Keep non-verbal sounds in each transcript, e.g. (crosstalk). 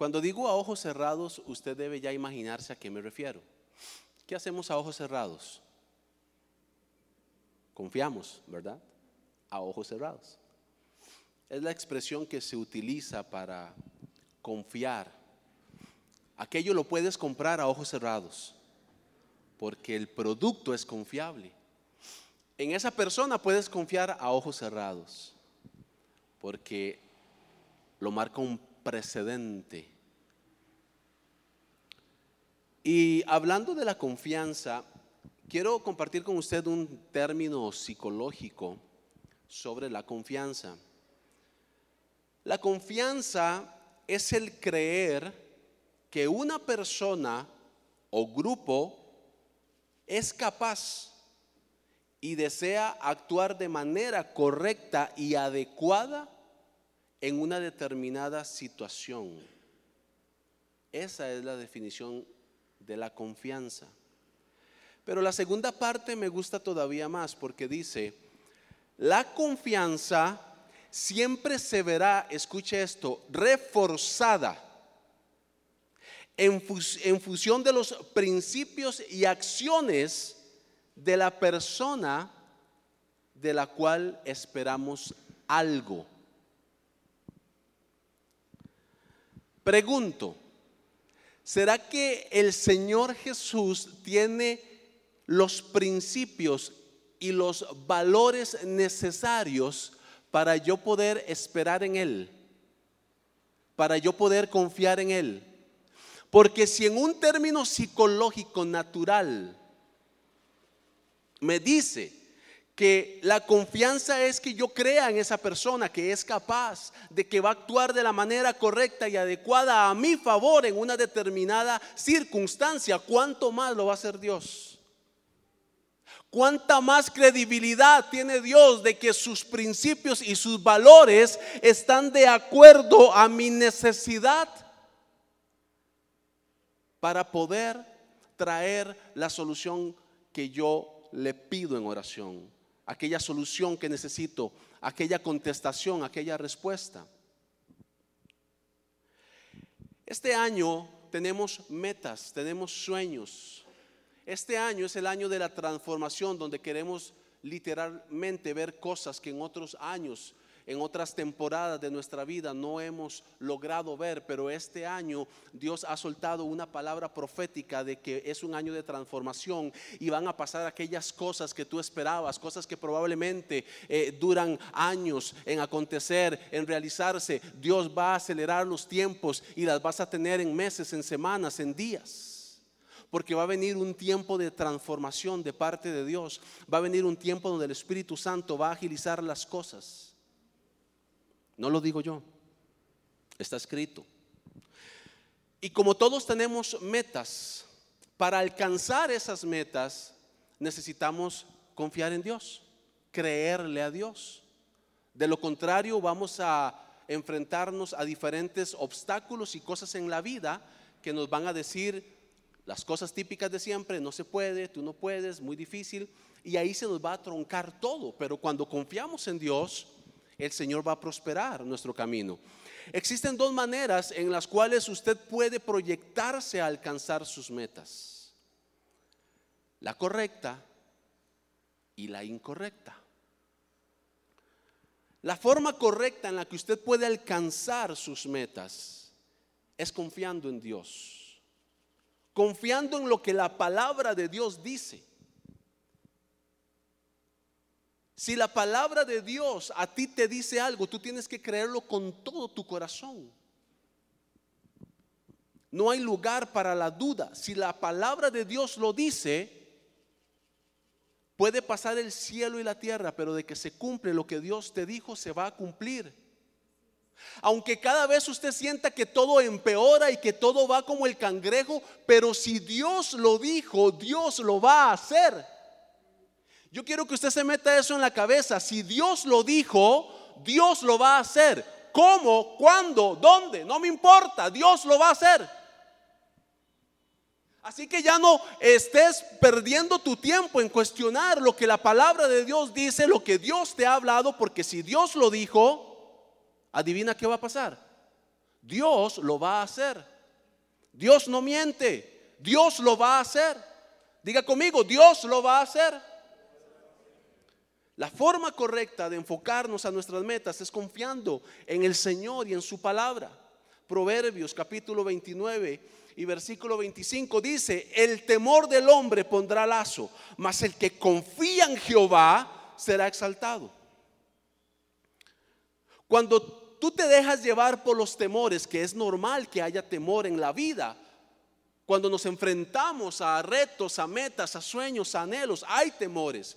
Cuando digo a ojos cerrados, usted debe ya imaginarse a qué me refiero. ¿Qué hacemos a ojos cerrados? Confiamos, ¿verdad? A ojos cerrados. Es la expresión que se utiliza para confiar. Aquello lo puedes comprar a ojos cerrados, porque el producto es confiable. En esa persona puedes confiar a ojos cerrados, porque lo marca un precedente. Y hablando de la confianza, quiero compartir con usted un término psicológico sobre la confianza. La confianza es el creer que una persona o grupo es capaz y desea actuar de manera correcta y adecuada en una determinada situación. Esa es la definición de la confianza. Pero la segunda parte me gusta todavía más porque dice, la confianza siempre se verá, escuche esto, reforzada en, función de los principios y acciones de la persona de la cual esperamos algo. Pregunto, ¿será que el Señor Jesús tiene los principios y los valores necesarios para yo poder esperar en Él, para yo poder confiar en Él. Porque si en un término psicológico natural me dice que la confianza es que yo crea en esa persona que es capaz de que va a actuar de la manera correcta y adecuada a mi favor en una determinada circunstancia, ¿cuánto más lo va a hacer Dios? ¿Cuánta más credibilidad tiene Dios de que sus principios y sus valores están de acuerdo a mi necesidad para poder traer la solución que yo le pido en oración? Aquella solución que necesito, aquella contestación, aquella respuesta. Este año tenemos metas, tenemos sueños, este año es el año de la transformación donde queremos literalmente ver cosas que en otros años, en otras temporadas de nuestra vida no hemos logrado ver, pero este año Dios ha soltado una palabra profética de que es un año de transformación y van a pasar aquellas cosas que tú esperabas, cosas que probablemente eh, duran años en acontecer, en realizarse. Dios va a acelerar los tiempos y las vas a tener en meses, en semanas, en días porque va a venir un tiempo de transformación de parte de Dios. Va a venir un tiempo donde el Espíritu Santo va a agilizar las cosas. No lo digo yo, está escrito. Y como todos tenemos metas, para alcanzar esas metas necesitamos confiar en Dios, creerle a Dios. De lo contrario vamos a enfrentarnos a diferentes obstáculos y cosas en la vida que nos van a decir, las cosas típicas de siempre, no se puede, tú no puedes, muy difícil, y ahí se nos va a troncar todo, pero cuando confiamos en Dios, el Señor va a prosperar nuestro camino. Existen dos maneras en las cuales usted puede proyectarse a alcanzar sus metas. La correcta y la incorrecta. La forma correcta en la que usted puede alcanzar sus metas es confiando en Dios confiando en lo que la palabra de Dios dice. Si la palabra de Dios a ti te dice algo, tú tienes que creerlo con todo tu corazón. No hay lugar para la duda. Si la palabra de Dios lo dice, puede pasar el cielo y la tierra, pero de que se cumple lo que Dios te dijo, se va a cumplir. Aunque cada vez usted sienta que todo empeora y que todo va como el cangrejo, pero si Dios lo dijo, Dios lo va a hacer. Yo quiero que usted se meta eso en la cabeza. Si Dios lo dijo, Dios lo va a hacer. ¿Cómo? ¿Cuándo? ¿Dónde? No me importa, Dios lo va a hacer. Así que ya no estés perdiendo tu tiempo en cuestionar lo que la palabra de Dios dice, lo que Dios te ha hablado, porque si Dios lo dijo, adivina qué va a pasar. Dios lo va a hacer. Dios no miente. Dios lo va a hacer. Diga conmigo, Dios lo va a hacer. La forma correcta de enfocarnos a nuestras metas es confiando en el Señor y en su palabra. Proverbios capítulo 29 y versículo 25 dice, el temor del hombre pondrá lazo, mas el que confía en Jehová será exaltado. Cuando tú te dejas llevar por los temores, que es normal que haya temor en la vida, cuando nos enfrentamos a retos, a metas, a sueños, a anhelos, hay temores.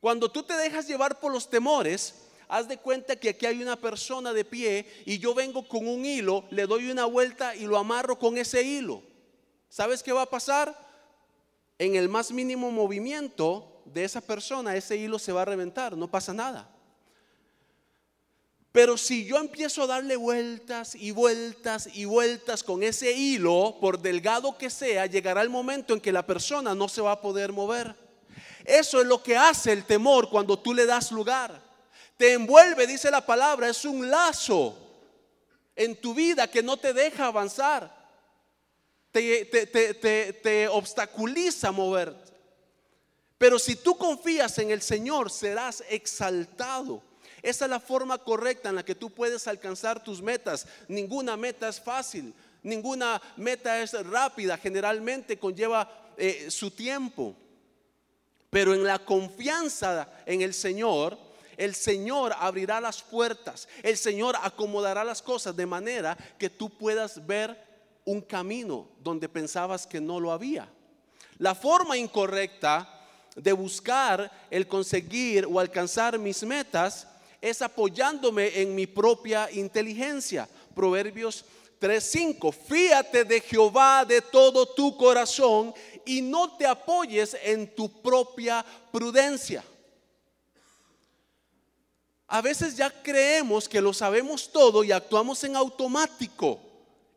Cuando tú te dejas llevar por los temores, haz de cuenta que aquí hay una persona de pie y yo vengo con un hilo, le doy una vuelta y lo amarro con ese hilo. ¿Sabes qué va a pasar? En el más mínimo movimiento de esa persona, ese hilo se va a reventar, no pasa nada. Pero si yo empiezo a darle vueltas y vueltas y vueltas con ese hilo, por delgado que sea, llegará el momento en que la persona no se va a poder mover. Eso es lo que hace el temor cuando tú le das lugar. Te envuelve, dice la palabra, es un lazo en tu vida que no te deja avanzar. Te, te, obstaculiza moverte. Pero si tú confías en el Señor, serás exaltado. Esa es la forma correcta en la que tú puedes alcanzar tus metas. Ninguna meta es fácil, ninguna meta es rápida, generalmente conlleva eh, su tiempo. Pero en la confianza en el Señor, el Señor abrirá las puertas, el Señor acomodará las cosas de manera que tú puedas ver un camino donde pensabas que no lo había. La forma incorrecta de buscar el conseguir o alcanzar mis metas es apoyándome en mi propia inteligencia. Proverbios 3:5. Fíate de Jehová de todo tu corazón y no te apoyes en tu propia prudencia. A veces ya creemos que lo sabemos todo y actuamos en automático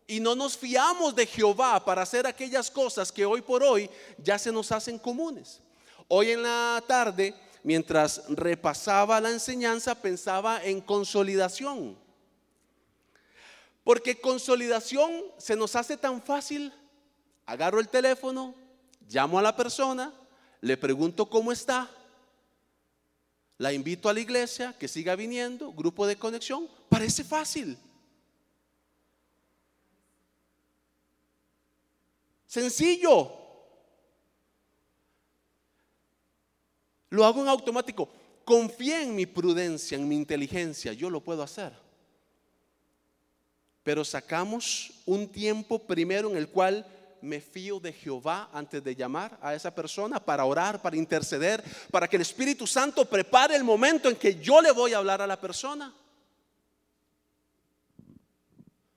y no nos fiamos de Jehová para hacer aquellas cosas que hoy por hoy ya se nos hacen comunes. Hoy en la tarde, mientras repasaba la enseñanza, pensaba en consolidación. Porque consolidación se nos hace tan fácil. Agarro el teléfono, Llamo a la persona, le pregunto cómo está, la invito a la iglesia, que siga viniendo, grupo de conexión, parece fácil. Sencillo. Lo hago en automático. Confía en mi prudencia, en mi inteligencia, yo lo puedo hacer. Pero sacamos un tiempo primero en el cual me fío de Jehová antes de llamar a esa persona para orar, para interceder, para que el Espíritu Santo prepare el momento en que yo le voy a hablar a la persona.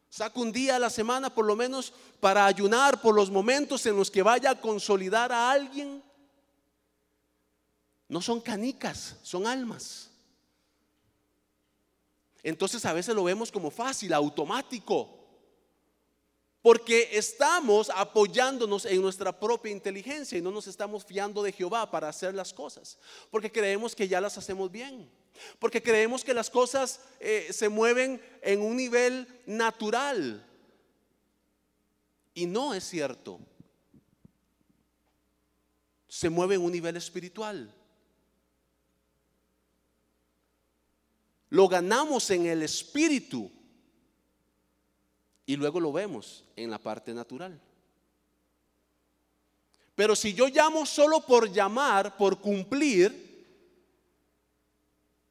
Saco un día a la semana por lo menos para ayunar por los momentos en los que vaya a consolidar a alguien. No son canicas, son almas. Entonces a veces lo vemos como fácil, automático. Porque estamos apoyándonos en nuestra propia inteligencia y no nos estamos fiando de Jehová para hacer las cosas. Porque creemos que ya las hacemos bien. Porque creemos que las cosas eh, se mueven en un nivel natural. Y no es cierto. Se mueve en un nivel espiritual. Lo ganamos en el espíritu y luego lo vemos en la parte natural. Pero si yo llamo solo por llamar, por cumplir,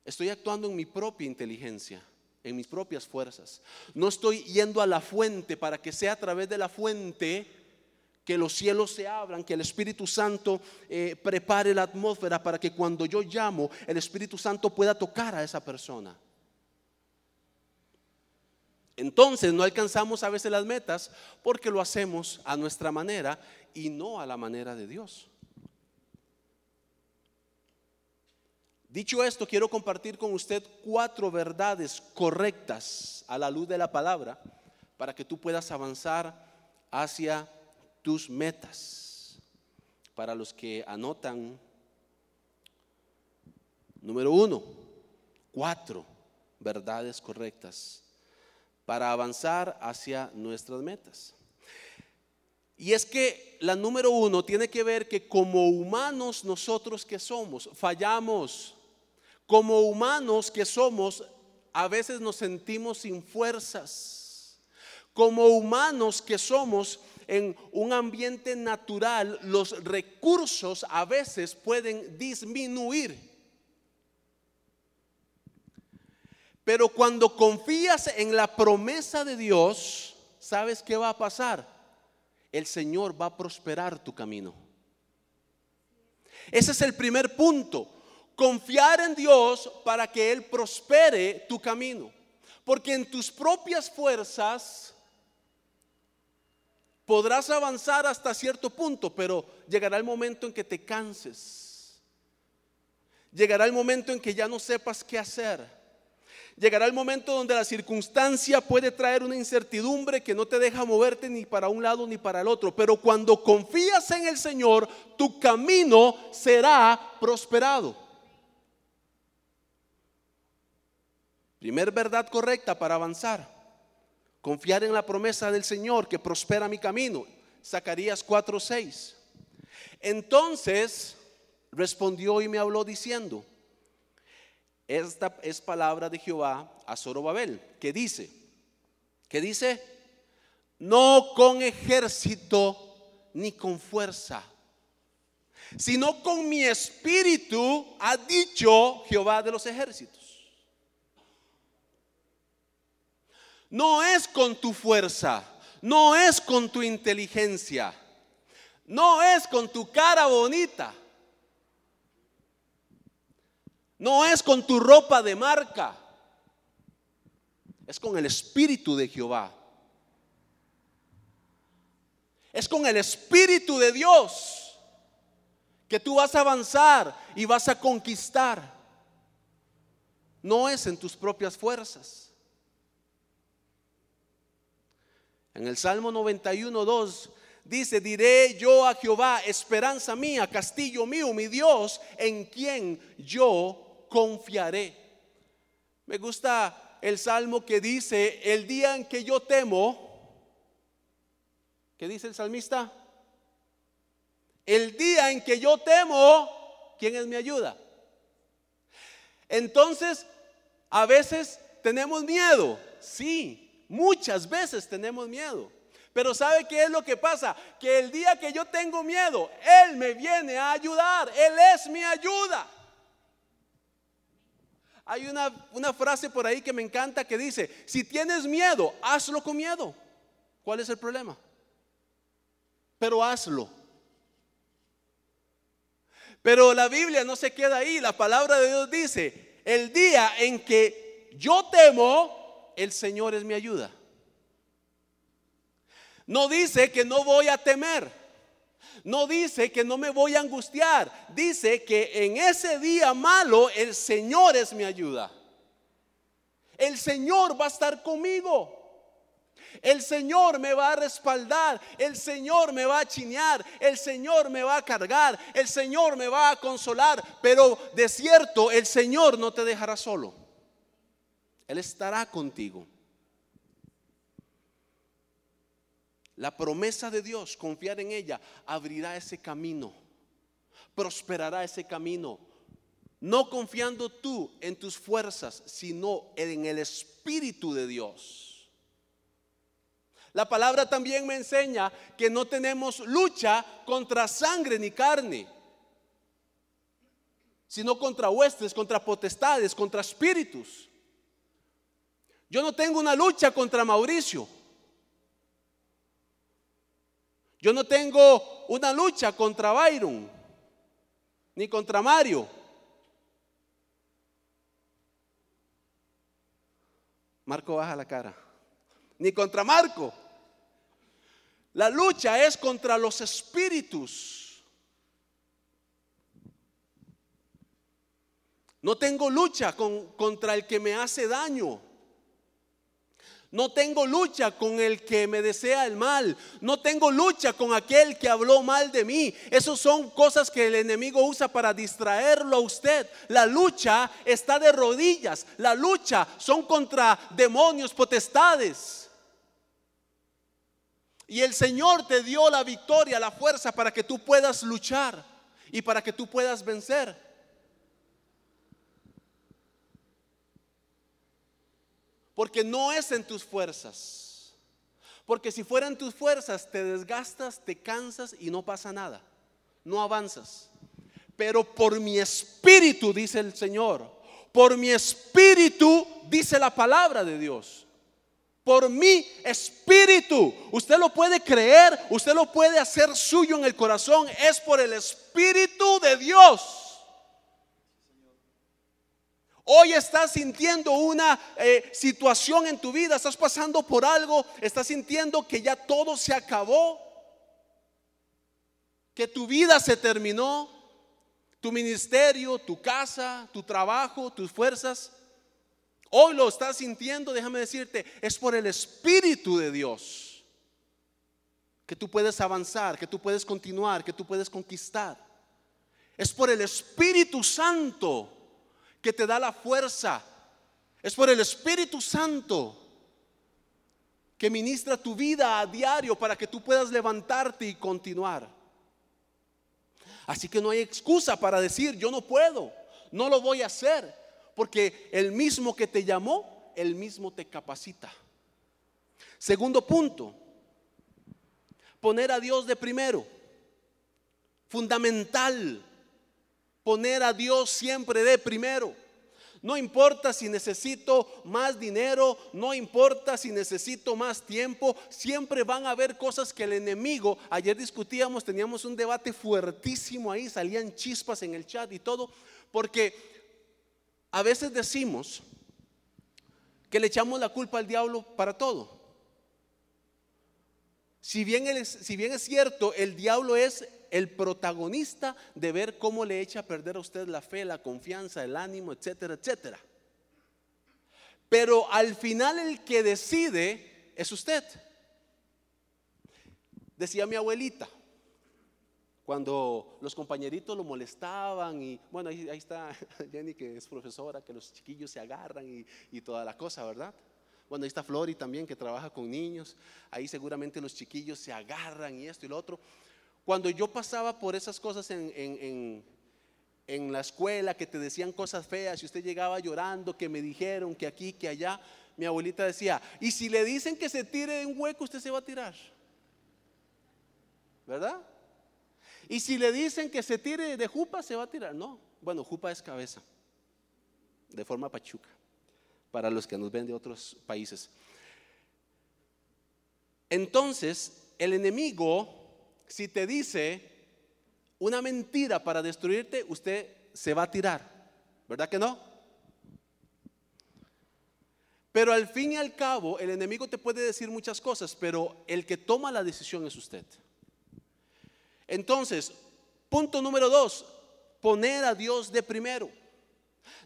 estoy actuando en mi propia inteligencia, en mis propias fuerzas. No estoy yendo a la fuente para que sea a través de la fuente que los cielos se abran, que el Espíritu Santo eh, prepare la atmósfera para que cuando yo llamo, el Espíritu Santo pueda tocar a esa persona. Entonces no alcanzamos a veces las metas porque lo hacemos a nuestra manera y no a la manera de Dios. Dicho esto, quiero compartir con usted cuatro verdades correctas a la luz de la palabra para que tú puedas avanzar hacia tus metas. Para los que anotan, número uno, cuatro verdades correctas para avanzar hacia nuestras metas. Y es que la número uno tiene que ver que como humanos nosotros que somos, fallamos. Como humanos que somos, a veces nos sentimos sin fuerzas. Como humanos que somos en un ambiente natural, los recursos a veces pueden disminuir. Pero cuando confías en la promesa de Dios, ¿sabes qué va a pasar? El Señor va a prosperar tu camino. Ese es el primer punto. Confiar en Dios para que Él prospere tu camino. Porque en tus propias fuerzas podrás avanzar hasta cierto punto, pero llegará el momento en que te canses. Llegará el momento en que ya no sepas qué hacer Llegará el momento donde la circunstancia puede traer una incertidumbre que no te deja moverte ni para un lado ni para el otro. Pero cuando confías en el Señor, tu camino será prosperado. Primer verdad correcta para avanzar. Confiar en la promesa del Señor que prospera mi camino. Zacarías 4:6. Entonces respondió y me habló diciendo, esta es palabra de Jehová a Zorobabel, que dice, que dice, no con ejército ni con fuerza, sino con mi espíritu, ha dicho Jehová de los ejércitos. No es con tu fuerza, no es con tu inteligencia, no es con tu cara bonita no es con tu ropa de marca. Es con el Espíritu de Jehová. Es con el Espíritu de Dios que tú vas a avanzar y vas a conquistar. No es en tus propias fuerzas. En el Salmo 91, 2 dice, diré yo a Jehová, esperanza mía, castillo mío, mi Dios, en quien yo confiaré. Me gusta el salmo que dice, el día en que yo temo, ¿qué dice el salmista? El día en que yo temo, ¿quién es mi ayuda? Entonces, a veces tenemos miedo, sí, muchas veces tenemos miedo. Pero ¿sabe qué es lo que pasa? Que el día que yo tengo miedo, Él me viene a ayudar, Él es mi ayuda. Hay una, frase por ahí que me encanta que dice, si tienes miedo, hazlo con miedo. ¿Cuál es el problema? Pero hazlo. Pero la Biblia no se queda ahí. La palabra de Dios dice, el día en que yo temo, el Señor es mi ayuda. No dice que no voy a temer. No dice que no me voy a angustiar, dice que en ese día malo el Señor es mi ayuda. El Señor va a estar conmigo. El Señor me va a respaldar, el Señor me va a chinear, el Señor me va a cargar, el Señor me va a consolar, pero de cierto el Señor no te dejará solo. Él estará contigo. La promesa de Dios, confiar en ella, abrirá ese camino, prosperará ese camino. No confiando tú en tus fuerzas, sino en el Espíritu de Dios. La palabra también me enseña que no tenemos lucha contra sangre ni carne, sino contra huestes, contra potestades, contra espíritus. Yo no tengo una lucha contra Mauricio. Yo no tengo una lucha contra Byron, ni contra Mario. Marco baja la cara. Ni contra Marco. La lucha es contra los espíritus. No tengo lucha contra el que me hace daño. No tengo lucha con el que me desea el mal. No tengo lucha con aquel que habló mal de mí. Esas son cosas que el enemigo usa para distraerlo a usted. La lucha está de rodillas. La lucha son contra demonios, potestades. Y el Señor te dio la victoria, la fuerza para que tú puedas luchar y para que tú puedas vencer. Porque no es en tus fuerzas. Porque si fueran tus fuerzas, te desgastas, te cansas y no pasa nada. No avanzas. Pero por mi espíritu, dice el Señor, por mi espíritu, dice la palabra de Dios. Por mi espíritu. Usted lo puede creer, usted lo puede hacer suyo en el corazón. Es por el espíritu de Dios. Hoy estás sintiendo una eh, situación en tu vida, estás pasando por algo, estás sintiendo que ya todo se acabó, que tu vida se terminó, tu ministerio, tu casa, tu trabajo, tus fuerzas. Hoy lo estás sintiendo, déjame decirte, es por el Espíritu de Dios que tú puedes avanzar, que tú puedes continuar, que tú puedes conquistar. Es por el Espíritu Santo que te da la fuerza. Es por el Espíritu Santo que ministra tu vida a diario para que tú puedas levantarte y continuar. Así que no hay excusa para decir, yo no puedo, no lo voy a hacer, porque el mismo que te llamó, el mismo te capacita. Segundo punto, poner a Dios de primero, fundamental poner a Dios siempre de primero. No importa si necesito más dinero, no importa si necesito más tiempo, siempre van a haber cosas que el enemigo, ayer discutíamos, teníamos un debate fuertísimo ahí, salían chispas en el chat y todo, porque a veces decimos que le echamos la culpa al diablo para todo. Si bien, es cierto, el diablo es el protagonista de ver cómo le echa a perder a usted la fe, la confianza, el ánimo, etcétera, etcétera. Pero al final el que decide es usted. Decía mi abuelita, cuando los compañeritos lo molestaban y bueno, ahí, está (laughs) Jenny que es profesora, que los chiquillos se agarran y, y toda la cosa, ¿verdad? Bueno, ahí está Flori también que trabaja con niños, ahí seguramente los chiquillos se agarran y esto y lo otro. Cuando yo pasaba por esas cosas en, la escuela, que te decían cosas feas y usted llegaba llorando, que me dijeron que aquí, que allá, mi abuelita decía, y si le dicen que se tire de un hueco, usted se va a tirar. ¿Verdad? Y si le dicen que se tire de jupa, se va a tirar. No, bueno, jupa es cabeza, de forma pachuca, para los que nos ven de otros países. Entonces, el enemigo si te dice una mentira para destruirte, usted se va a tirar. ¿Verdad que no? Pero al fin y al cabo, el enemigo te puede decir muchas cosas, pero el que toma la decisión es usted. Entonces, punto número dos, poner a Dios de primero.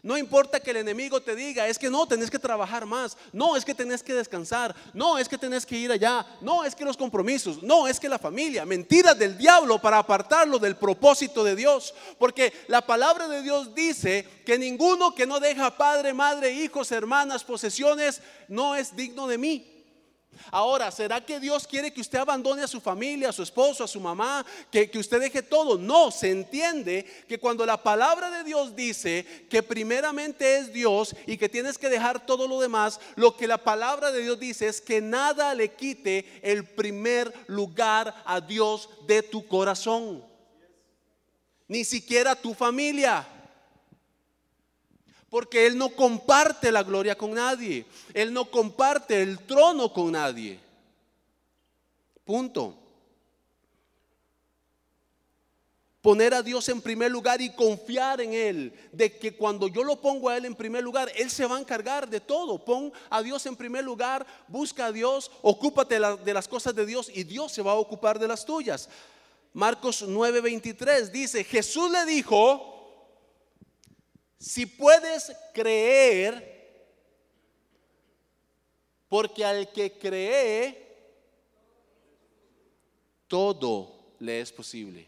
No importa que el enemigo te diga, es que no, tenés que trabajar más, no, es que tenés que descansar, no, es que tenés que ir allá, no, es que los compromisos, no, es que la familia, mentiras del diablo para apartarlo del propósito de Dios. Porque la palabra de Dios dice que ninguno que no deja padre, madre, hijos, hermanas, posesiones, no es digno de mí. Ahora, ¿será que Dios quiere que usted abandone a su familia, a su esposo, a su mamá, que, que, usted deje todo? No, se entiende que cuando la palabra de Dios dice que primeramente es Dios y que tienes que dejar todo lo demás, lo que la palabra de Dios dice es que nada le quite el primer lugar a Dios de tu corazón, ni siquiera tu familia. Porque Él no comparte la gloria con nadie. Él no comparte el trono con nadie. Punto. Poner a Dios en primer lugar y confiar en Él. De que cuando yo lo pongo a Él en primer lugar, Él se va a encargar de todo. Pon a Dios en primer lugar, busca a Dios, ocúpate de las cosas de Dios y Dios se va a ocupar de las tuyas. Marcos 9:23 dice, Jesús le dijo, si puedes creer, Porque al que cree, todo le es posible.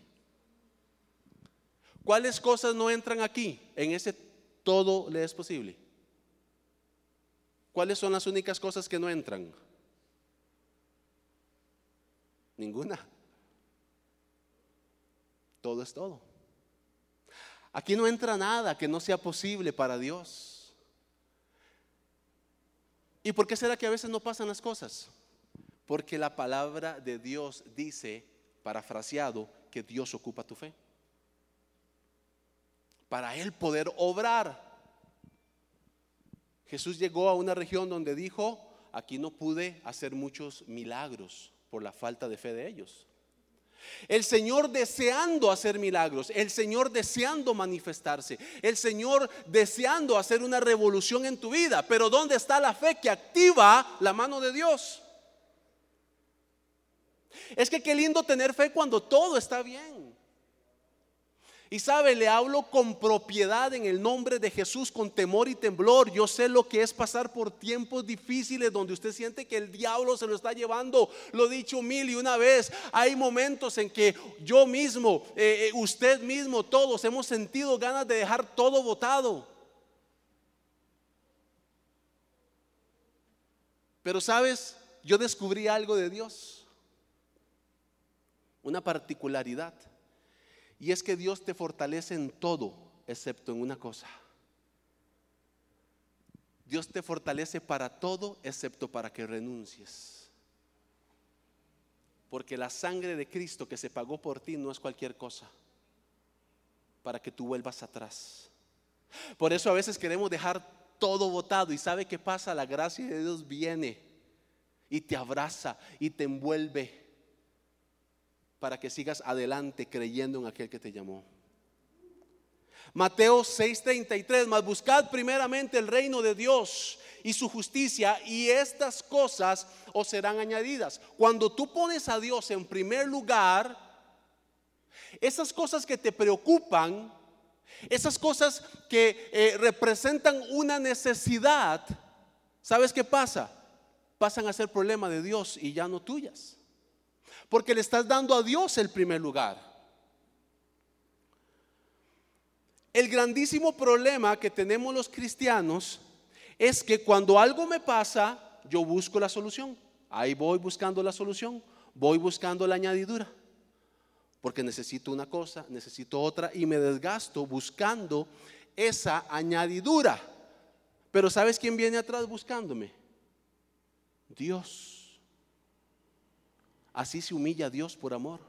¿Cuáles cosas no entran aquí? En ese todo le es posible. ¿Cuáles son las únicas cosas que no entran? Ninguna. Todo es todo. Aquí no entra nada que no sea posible para Dios. ¿Y por qué será que a veces no pasan las cosas? Porque la palabra de Dios dice, parafraseado, que Dios ocupa tu fe. Para Él poder obrar. Jesús llegó a una región donde dijo, aquí no pude hacer muchos milagros por la falta de fe de ellos. El Señor deseando hacer milagros, el Señor deseando manifestarse, el Señor deseando hacer una revolución en tu vida. Pero ¿dónde está la fe que activa la mano de Dios? Es que qué lindo tener fe cuando todo está bien. Y sabe, le hablo con propiedad en el nombre de Jesús, con temor y temblor. Yo sé lo que es pasar por tiempos difíciles donde usted siente que el diablo se lo está llevando. Lo he dicho mil y una vez. Hay momentos en que yo mismo, eh, eh, usted mismo, todos hemos sentido ganas de dejar todo botado. Pero sabes, yo descubrí algo de Dios. Una particularidad. Y es que Dios te fortalece en todo, excepto en una cosa. Dios te fortalece para todo, excepto para que renuncies. Porque la sangre de Cristo que se pagó por ti no es cualquier cosa, para que tú vuelvas atrás. Por eso a veces queremos dejar todo botado y sabe qué pasa, la gracia de Dios viene y te abraza y te envuelve para que sigas adelante creyendo en aquel que te llamó. Mateo 6:33, mas buscad primeramente el reino de Dios y su justicia y estas cosas os serán añadidas. Cuando tú pones a Dios en primer lugar, esas cosas que te preocupan, esas cosas que eh, representan una necesidad, ¿sabes qué pasa? Pasan a ser problema de Dios y ya no tuyas porque le estás dando a Dios el primer lugar. El grandísimo problema que tenemos los cristianos es que cuando algo me pasa, yo busco la solución. Ahí voy buscando la solución, voy buscando la añadidura. Porque necesito una cosa, necesito otra y me desgasto buscando esa añadidura. Pero ¿sabes quién viene atrás buscándome? Dios. Así se humilla Dios por amor.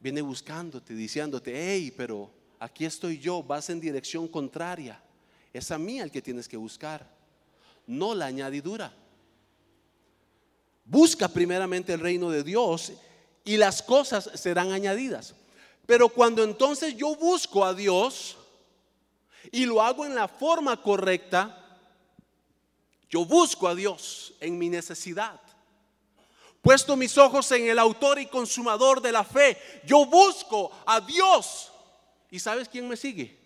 Viene buscándote, diciéndote, hey, pero aquí estoy yo, vas en dirección contraria. Es a mí al que tienes que buscar, no la añadidura. Busca primeramente el reino de Dios y las cosas serán añadidas. Pero cuando entonces yo busco a Dios y lo hago en la forma correcta, yo busco a Dios en mi necesidad puesto mis ojos en el autor y consumador de la fe. Yo busco a Dios. ¿Y sabes quién me sigue?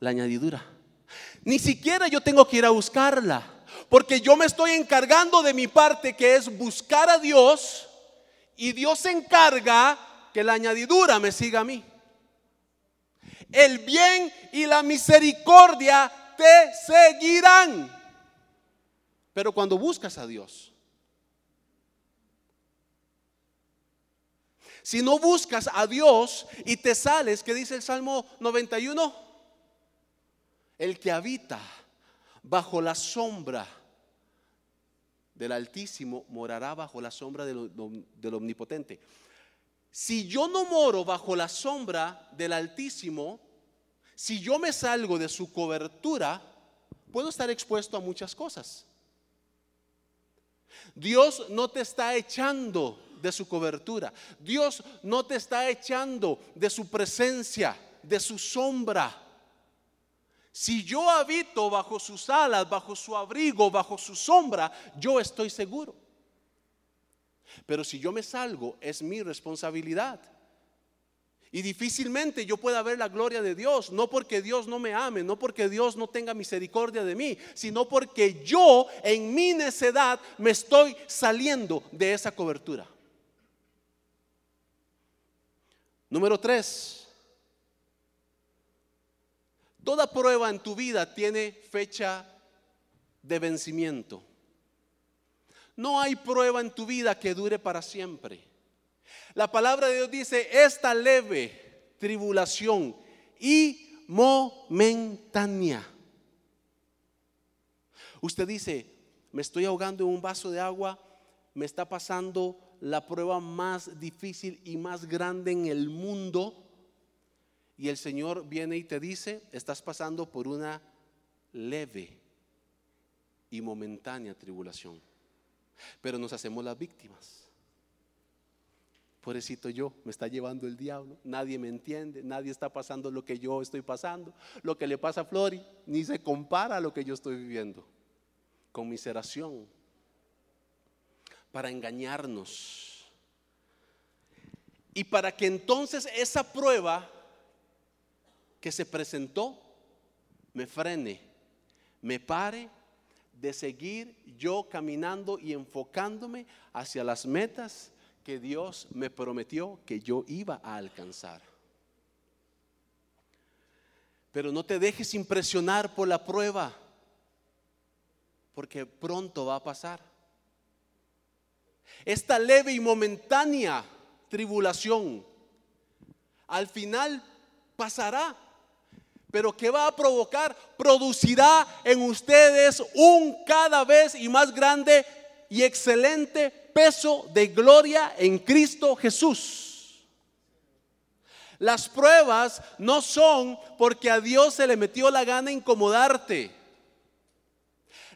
La añadidura. Ni siquiera yo tengo que ir a buscarla, porque yo me estoy encargando de mi parte, que es buscar a Dios, y Dios se encarga que la añadidura me siga a mí. El bien y la misericordia te seguirán. Pero cuando buscas a Dios, Si no buscas a Dios y te sales, ¿qué dice el Salmo 91? El que habita bajo la sombra del Altísimo morará bajo la sombra del, del, Omnipotente. Si yo no moro bajo la sombra del Altísimo, si yo me salgo de su cobertura, puedo estar expuesto a muchas cosas. Dios no te está echando de su cobertura. Dios no te está echando de su presencia, de su sombra. Si yo habito bajo sus alas, bajo su abrigo, bajo su sombra, yo estoy seguro. Pero si yo me salgo, es mi responsabilidad. Y difícilmente yo pueda ver la gloria de Dios, no porque Dios no me ame, no porque Dios no tenga misericordia de mí, sino porque yo en mi necedad me estoy saliendo de esa cobertura. Número tres, toda prueba en tu vida tiene fecha de vencimiento. No hay prueba en tu vida que dure para siempre. La palabra de Dios dice, esta leve tribulación y momentánea. Usted dice, me estoy ahogando en un vaso de agua, me está pasando la prueba más difícil y más grande en el mundo. Y el Señor viene y te dice, estás pasando por una leve y momentánea tribulación. Pero nos hacemos las víctimas. Pobrecito yo, me está llevando el diablo, nadie me entiende, nadie está pasando lo que yo estoy pasando. Lo que le pasa a Flori ni se compara a lo que yo estoy viviendo. Conmiseración. Para engañarnos. Y para que entonces esa prueba que se presentó me frene, me pare de seguir yo caminando y enfocándome hacia las metas que Dios me prometió que yo iba a alcanzar. Pero no te dejes impresionar por la prueba, porque pronto va a pasar. Esta leve y momentánea tribulación al final pasará. Pero ¿qué va a provocar? Producirá en ustedes un cada vez y más grande y excelente peso de gloria en Cristo Jesús. Las pruebas no son porque a Dios se le metió la gana incomodarte.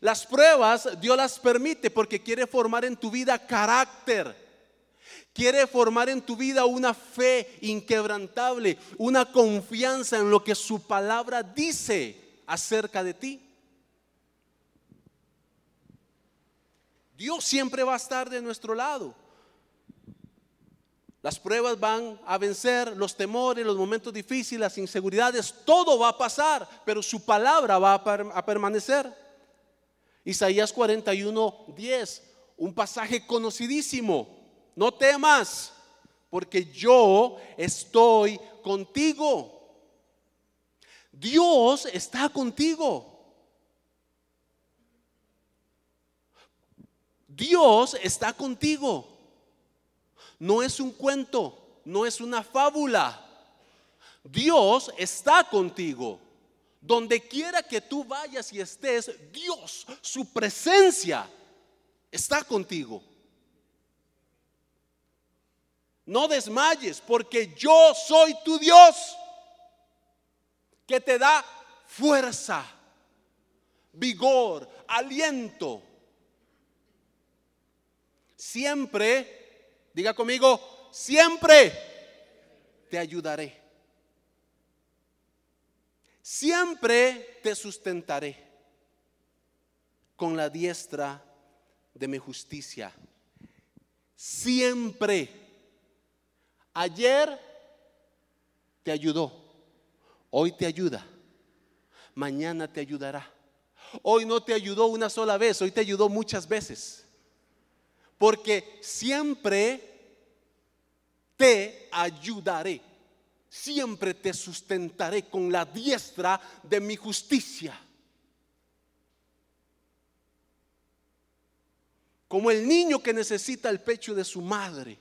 Las pruebas Dios las permite porque quiere formar en tu vida carácter. Quiere formar en tu vida una fe inquebrantable, una confianza en lo que su palabra dice acerca de ti. Dios siempre va a estar de nuestro lado. Las pruebas van a vencer, los temores, los momentos difíciles, las inseguridades, todo va a pasar, pero su palabra va a, permanecer. Isaías 41, 10, un pasaje conocidísimo. No temas, porque yo estoy contigo. Dios está contigo. Dios está contigo. No es un cuento, no es una fábula. Dios está contigo. Donde quiera que tú vayas y estés, Dios, su presencia está contigo. No desmayes porque yo soy tu Dios que te da fuerza, vigor, aliento siempre, diga conmigo, siempre te ayudaré. Siempre te sustentaré con la diestra de mi justicia. Siempre. Ayer te ayudó, hoy te ayuda, mañana te ayudará. Hoy no te ayudó una sola vez, hoy te ayudó muchas veces porque siempre te ayudaré, siempre te sustentaré con la diestra de mi justicia. Como el niño que necesita el pecho de su madre.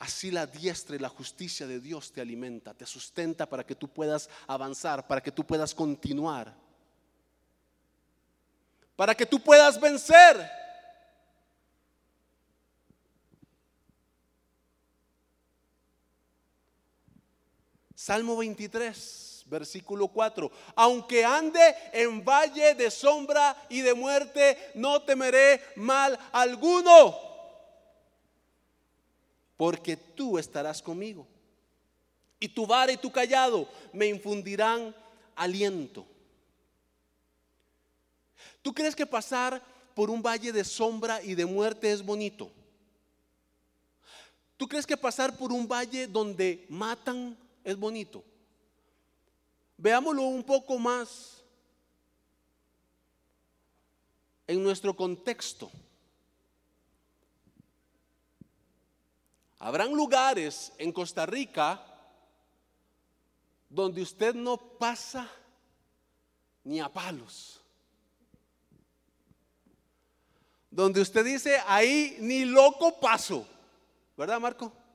Así la diestra y la justicia de Dios te alimenta, te sustenta para que tú puedas avanzar, para que tú puedas continuar, para que tú puedas vencer. Salmo 23, versículo 4. Aunque ande en valle de sombra y de muerte, no temeré mal alguno, porque tú estarás conmigo. Y tu vara y tu callado me infundirán aliento. ¿Tú crees que pasar por un valle de sombra y de muerte es bonito? ¿Tú crees que pasar por un valle donde matan es bonito? Veámoslo un poco más en nuestro contexto. Habrán lugares en Costa Rica donde usted no pasa ni a palos. Donde usted dice, ahí ni loco paso. ¿Verdad, Marco?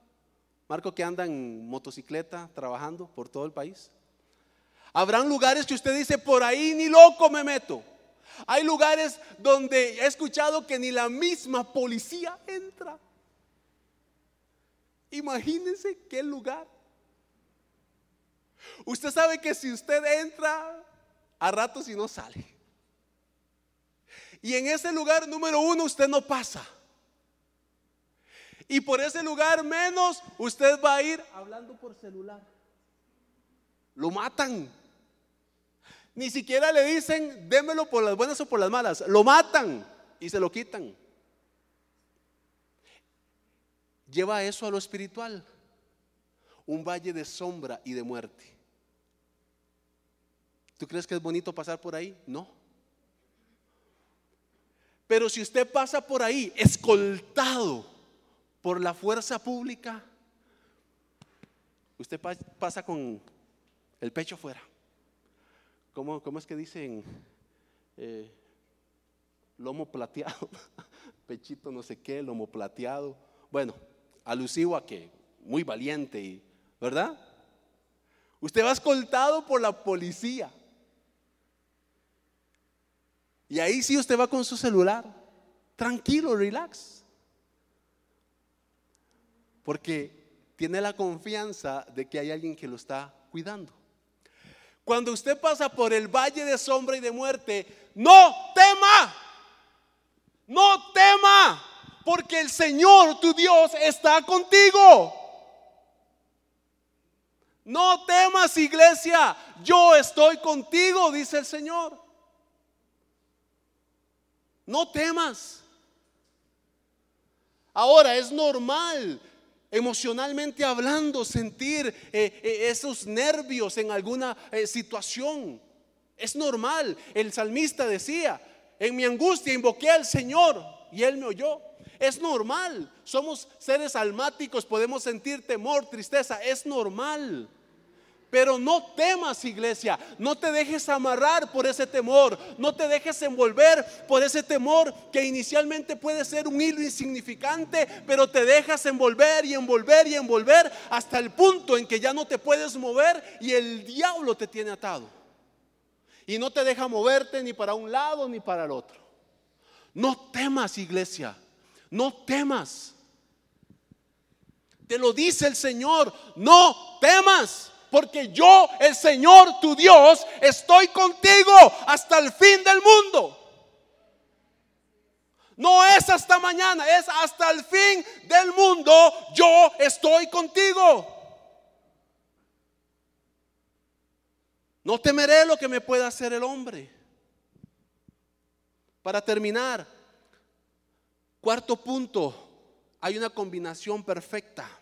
Marco que anda en motocicleta trabajando por todo el país. Habrán lugares que usted dice, por ahí ni loco me meto. Hay lugares donde he escuchado que ni la misma policía entra. Imagínense qué lugar. Usted sabe que si usted entra, a ratos y no sale. Y en ese lugar número uno usted no pasa. Y por ese lugar menos usted va a ir hablando por celular. Lo matan. Ni siquiera le dicen, démelo por las buenas o por las malas. Lo matan y se lo quitan. Lleva eso a lo espiritual. Un valle de sombra y de muerte. ¿Tú crees que es bonito pasar por ahí? No. Pero si usted pasa por ahí escoltado por la fuerza pública, usted pasa con el pecho fuera. ¿Cómo, cómo es que dicen? Eh, lomo plateado, (laughs) pechito no sé qué, lomo plateado. Bueno, alusivo a que muy valiente, y, ¿verdad? Usted va escoltado por la policía. Y ahí sí usted va con su celular, tranquilo, relax. Porque tiene la confianza de que hay alguien que lo está cuidando. Cuando usted pasa por el valle de sombra y de muerte, no tema, no tema, porque el Señor, tu Dios, está contigo. No temas, iglesia, yo estoy contigo, dice el Señor. No temas. Ahora es normal emocionalmente hablando, sentir eh, eh, esos nervios en alguna eh, situación. Es normal. El salmista decía, en mi angustia invoqué al Señor y Él me oyó. Es normal. Somos seres almáticos, podemos sentir temor, tristeza. Es normal. Pero no temas, iglesia. No te dejes amarrar por ese temor. No te dejes envolver por ese temor que inicialmente puede ser un hilo insignificante, pero te dejas envolver y envolver y envolver hasta el punto en que ya no te puedes mover y el diablo te tiene atado. Y no te deja moverte ni para un lado ni para el otro. No temas, iglesia. No temas. Te lo dice el Señor. No temas porque yo, el Señor tu Dios, estoy contigo hasta el fin del mundo. No es hasta mañana, es hasta el fin del mundo. Yo estoy contigo. No temeré lo que me pueda hacer el hombre. Para terminar, cuarto punto, hay una combinación perfecta.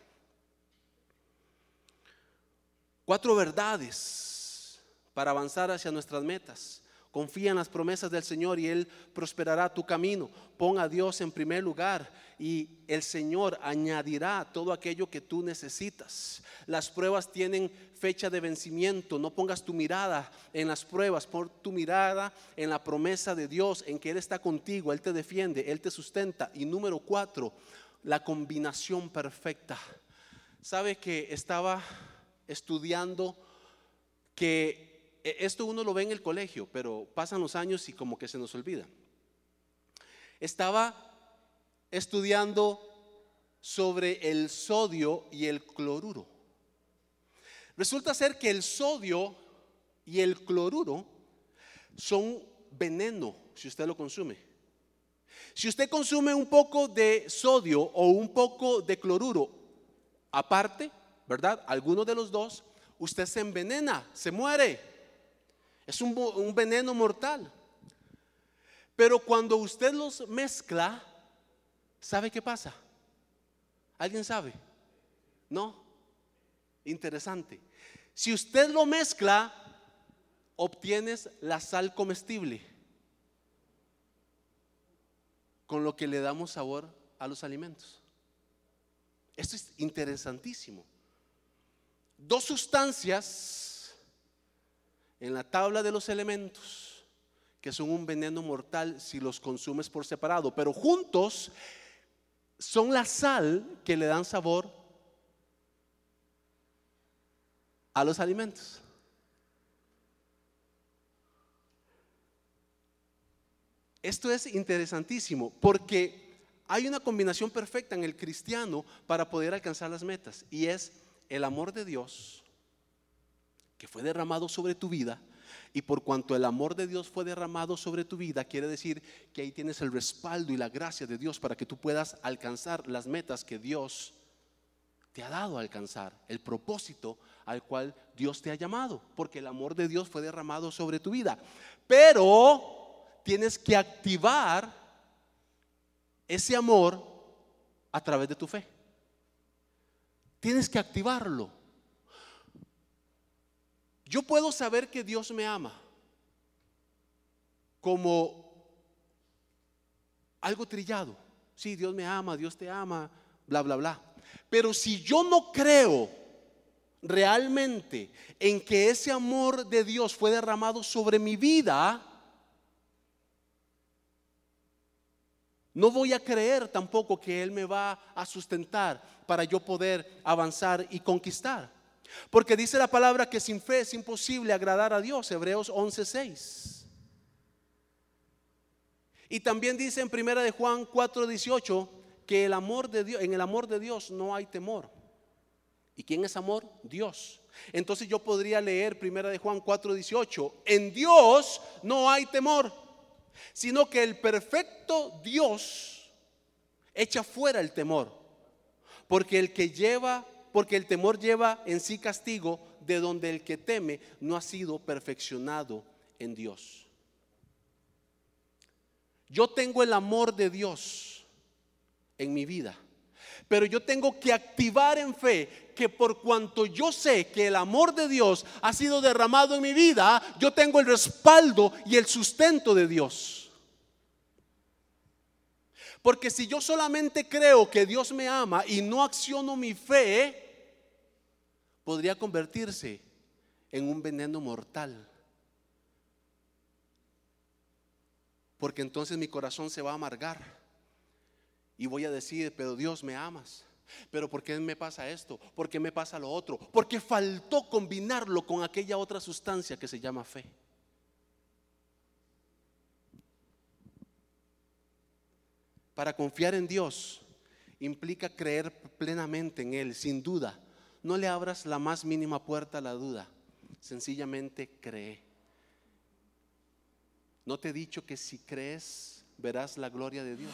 Cuatro verdades para avanzar hacia nuestras metas. Confía en las promesas del Señor y Él prosperará tu camino. Pon a Dios en primer lugar y el Señor añadirá todo aquello que tú necesitas. Las pruebas tienen fecha de vencimiento. No pongas tu mirada en las pruebas, pon tu mirada en la promesa de Dios, en que Él está contigo, Él te defiende, Él te sustenta. Y número cuatro, la combinación perfecta. ¿Sabe que estaba estudiando que e, esto uno lo ve en el colegio, pero pasan los años y como que se nos olvida. Estaba estudiando sobre el sodio y el cloruro. Resulta ser que el sodio y el cloruro son veneno si usted lo consume. Si usted consume un poco de sodio o un poco de cloruro aparte, ¿verdad? Alguno de los dos, usted se envenena, se muere. Es un, un veneno mortal. Pero cuando usted los mezcla, ¿sabe qué pasa? ¿Alguien sabe? No, interesante. Si usted lo mezcla, obtienes la sal comestible, con lo que le damos sabor a los alimentos. Esto es interesantísimo. Dos sustancias en la tabla de los elementos que son un veneno mortal si los consumes por separado, pero juntos son la sal que le dan sabor a los alimentos. Esto es interesantísimo porque hay una combinación perfecta en el cristiano para poder alcanzar las metas y es el amor de Dios que fue derramado sobre tu vida y por cuanto el amor de Dios fue derramado sobre tu vida, quiere decir que ahí tienes el respaldo y la gracia de Dios para que tú puedas alcanzar las metas que Dios te ha dado a alcanzar, el propósito al cual Dios te ha llamado, porque el amor de Dios fue derramado sobre tu vida. Pero tienes que activar ese amor a través de tu fe. Tienes que activarlo. Yo puedo saber que Dios me ama como algo trillado. Sí, Dios me ama, Dios te ama, bla, bla, bla. Pero si yo no creo realmente en que ese amor de Dios fue derramado sobre mi vida, no voy a creer tampoco que Él me va a sustentar para yo poder avanzar y conquistar. Porque dice la palabra que sin fe es imposible agradar a Dios, Hebreos 11:6. Y también dice en primera de Juan 4:18 que el amor de Dios, en el amor de Dios no hay temor. ¿Y quién es amor? Dios. Entonces yo podría leer primera de Juan 4:18, en Dios no hay temor, sino que el perfecto Dios echa fuera el temor, porque el que lleva, porque el temor lleva en sí castigo, de donde el que teme no ha sido perfeccionado en Dios. Yo tengo el amor de Dios en mi vida pero yo tengo que activar en fe que por cuanto yo sé que el amor de Dios ha sido derramado en mi vida, yo tengo el respaldo y el sustento de Dios. Porque si yo solamente creo que Dios me ama y no acciono mi fe, podría convertirse en un veneno mortal. Porque entonces mi corazón se va a amargar y voy a decir, pero Dios me amas. Pero ¿por qué me pasa esto? ¿Por qué me pasa lo otro? Porque faltó combinarlo con aquella otra sustancia que se llama fe. Para confiar en Dios implica creer plenamente en Él, sin duda. No le abras la más mínima puerta a la duda. Sencillamente cree. ¿No te he dicho que si crees verás la gloria de Dios?